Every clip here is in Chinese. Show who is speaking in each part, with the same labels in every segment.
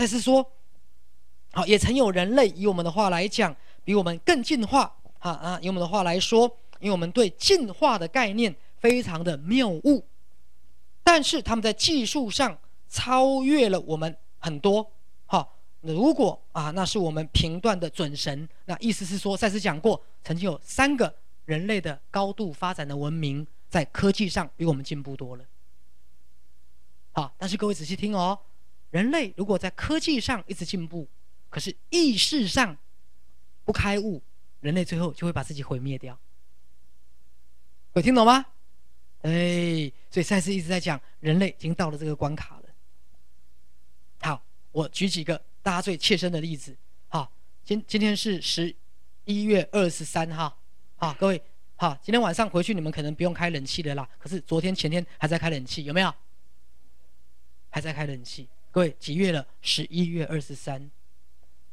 Speaker 1: 赛斯说，好，也曾有人类以我们的话来讲，比我们更进化。啊啊，以我们的话来说，因为我们对进化的概念非常的谬误，但是他们在技术上超越了我们很多。好，如果啊，那是我们评断的准神。那意思是说，赛斯讲过，曾经有三个人类的高度发展的文明，在科技上比我们进步多了。好，但是各位仔细听哦，人类如果在科技上一直进步，可是意识上不开悟，人类最后就会把自己毁灭掉。有听懂吗？哎，所以赛斯一直在讲，人类已经到了这个关卡了。好，我举几个大家最切身的例子。好，今今天是十一月二十三号。好，各位，好，今天晚上回去你们可能不用开冷气的啦。可是昨天前天还在开冷气，有没有？还在开冷气，各位几月了？十一月二十三，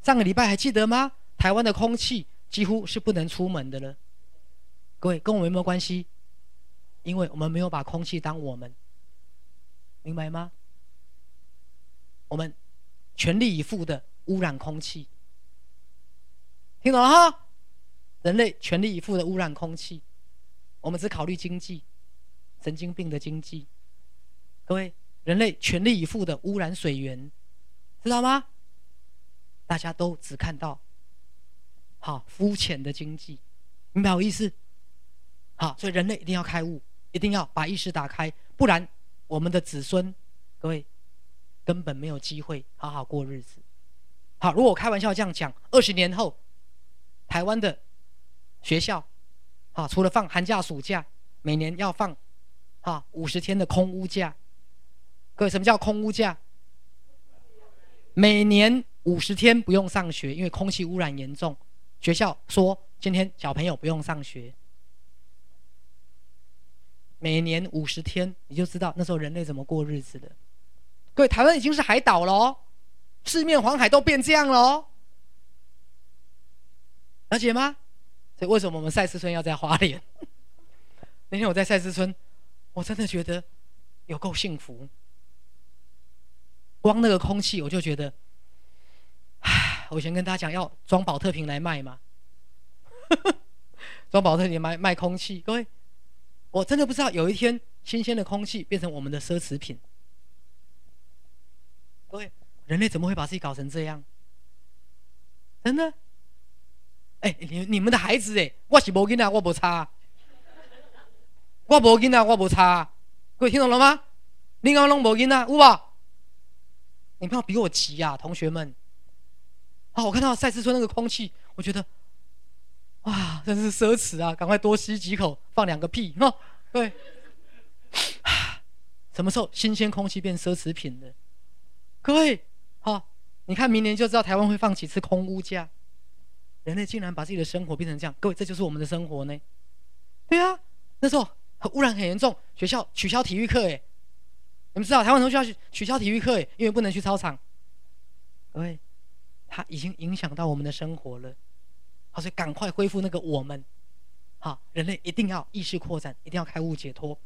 Speaker 1: 上个礼拜还记得吗？台湾的空气几乎是不能出门的了。各位跟我们有没有关系？因为我们没有把空气当我们，明白吗？我们全力以赴的污染空气，听懂了哈？人类全力以赴的污染空气，我们只考虑经济，神经病的经济，各位。人类全力以赴的污染水源，知道吗？大家都只看到好肤浅的经济，明白我意思？好，所以人类一定要开悟，一定要把意识打开，不然我们的子孙，各位根本没有机会好好过日子。好，如果我开玩笑这样讲，二十年后，台湾的学校，啊，除了放寒假、暑假，每年要放啊五十天的空屋假。各位，什么叫空屋假？每年五十天不用上学，因为空气污染严重。学校说今天小朋友不用上学。每年五十天，你就知道那时候人类怎么过日子的。各位，台湾已经是海岛了，四面环海都变这样了，了解吗？所以为什么我们赛斯村要在花莲？那天我在赛斯村，我真的觉得有够幸福。光那个空气，我就觉得，唉，我以前跟大家讲要装保特瓶来卖嘛，装保特瓶卖卖空气，各位，我真的不知道有一天新鲜的空气变成我们的奢侈品，各位，人类怎么会把自己搞成这样？真的？哎，你你们的孩子哎，我是无囡仔，我无差，我无囡仔，我无差，各位听懂了吗？你讲拢无囡仔，有无？你不要比我急呀，同学们！啊，我看到赛斯村那个空气，我觉得，哇，真是奢侈啊！赶快多吸几口，放两个屁，哈，对。什么时候新鲜空气变奢侈品了？各位，好，你看明年就知道台湾会放几次空屋假。人类竟然把自己的生活变成这样，各位，这就是我们的生活呢？对啊，那时候污染很严重，学校取消体育课，哎。你们知道台湾同学要取消体育课，因为不能去操场。各位，他已经影响到我们的生活了。好，所以赶快恢复那个我们。好，人类一定要意识扩展，一定要开悟解脱。